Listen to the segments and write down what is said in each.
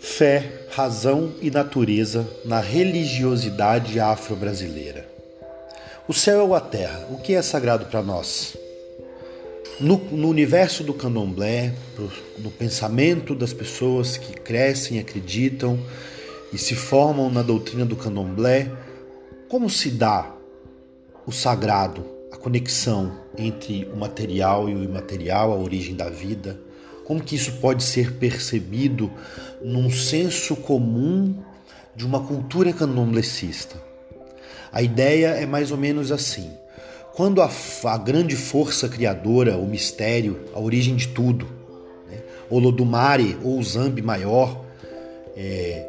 Fé, razão e natureza na religiosidade afro-brasileira. O céu ou a terra, o que é sagrado para nós? No, no, universo do candomblé, no pensamento das pessoas que crescem, acreditam e se formam na doutrina do candomblé, como se dá o sagrado, a conexão entre o material e o imaterial, a origem da vida? Como que isso pode ser percebido num senso comum de uma cultura candomblecista? A ideia é mais ou menos assim. Quando a, a grande força criadora, o mistério, a origem de tudo, né? Olodumare ou Zambi maior, é,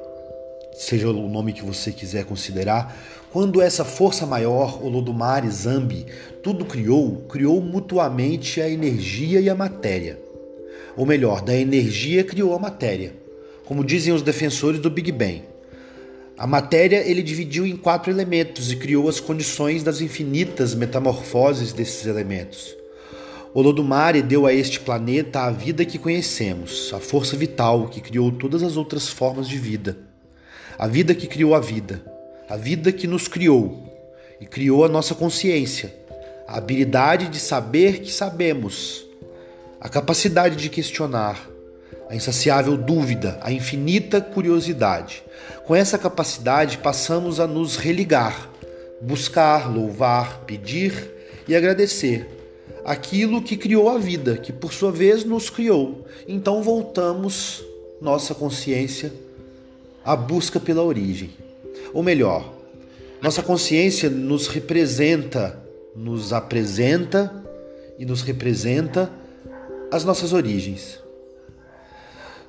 seja o nome que você quiser considerar, quando essa força maior, Olodumare, Zambi, tudo criou, criou mutuamente a energia e a matéria ou melhor, da energia criou a matéria, como dizem os defensores do Big Bang. A matéria ele dividiu em quatro elementos e criou as condições das infinitas metamorfoses desses elementos. Olodumare deu a este planeta a vida que conhecemos, a força vital que criou todas as outras formas de vida, a vida que criou a vida, a vida que nos criou e criou a nossa consciência, a habilidade de saber que sabemos, a capacidade de questionar, a insaciável dúvida, a infinita curiosidade. Com essa capacidade, passamos a nos religar, buscar, louvar, pedir e agradecer aquilo que criou a vida, que por sua vez nos criou. Então voltamos nossa consciência à busca pela origem. Ou melhor, nossa consciência nos representa, nos apresenta e nos representa as nossas origens.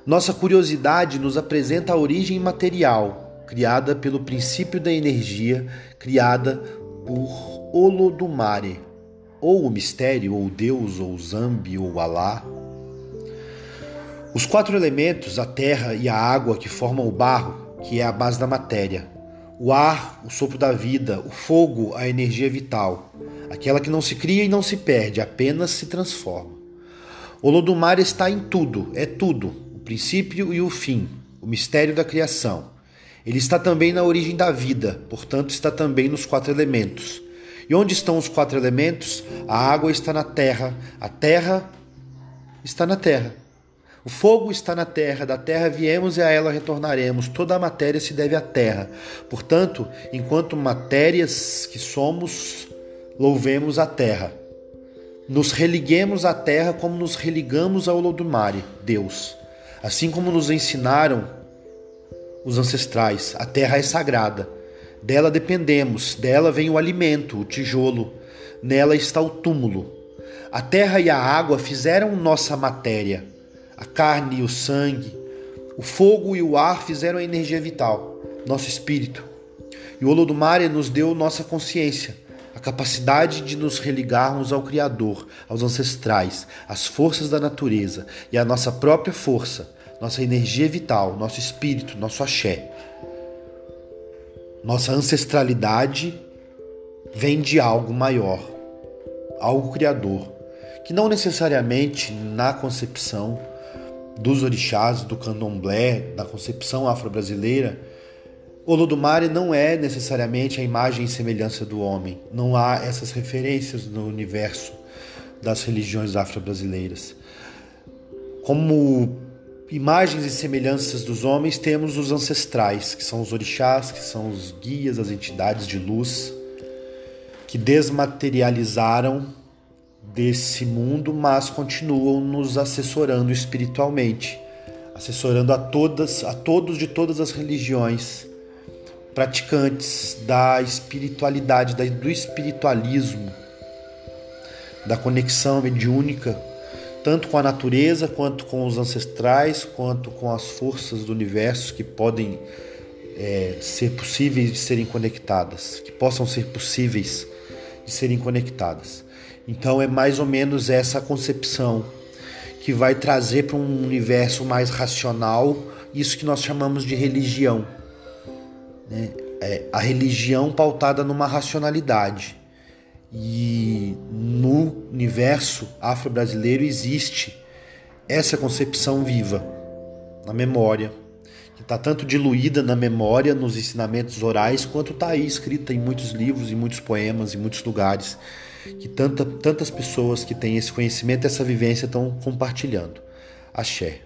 Nossa curiosidade nos apresenta a origem material, criada pelo princípio da energia, criada por Olodumare, ou o mistério, ou Deus, ou Zambi, ou Alá. Os quatro elementos, a terra e a água, que formam o barro, que é a base da matéria, o ar, o sopro da vida, o fogo, a energia vital, aquela que não se cria e não se perde, apenas se transforma. O Lodumar está em tudo, é tudo, o princípio e o fim, o mistério da criação. Ele está também na origem da vida, portanto, está também nos quatro elementos. E onde estão os quatro elementos? A água está na terra, a terra está na terra. O fogo está na terra, da terra viemos e a ela retornaremos. Toda a matéria se deve à terra. Portanto, enquanto matérias que somos, louvemos a terra. Nos religuemos à terra como nos religamos ao Olodumare, Deus. Assim como nos ensinaram os ancestrais, a terra é sagrada. Dela dependemos, dela vem o alimento, o tijolo, nela está o túmulo. A terra e a água fizeram nossa matéria, a carne e o sangue, o fogo e o ar fizeram a energia vital, nosso espírito. E o Olodumare nos deu nossa consciência, a capacidade de nos religarmos ao Criador, aos ancestrais, às forças da natureza e à nossa própria força, nossa energia vital, nosso espírito, nosso axé. Nossa ancestralidade vem de algo maior, algo criador, que não necessariamente na concepção dos orixás, do candomblé, da concepção afro-brasileira, Olodumare não é necessariamente a imagem e semelhança do homem. Não há essas referências no universo das religiões afro-brasileiras. Como imagens e semelhanças dos homens, temos os ancestrais, que são os orixás, que são os guias, as entidades de luz, que desmaterializaram desse mundo, mas continuam nos assessorando espiritualmente, assessorando a todas, a todos de todas as religiões praticantes da espiritualidade, do espiritualismo, da conexão mediúnica, tanto com a natureza, quanto com os ancestrais, quanto com as forças do universo que podem é, ser possíveis de serem conectadas, que possam ser possíveis de serem conectadas. Então é mais ou menos essa concepção que vai trazer para um universo mais racional isso que nós chamamos de religião né? É a religião pautada numa racionalidade. E no universo afro-brasileiro existe essa concepção viva na memória, que está tanto diluída na memória, nos ensinamentos orais, quanto está aí escrita em muitos livros, em muitos poemas, em muitos lugares, que tanta, tantas pessoas que têm esse conhecimento, essa vivência estão compartilhando. Axé.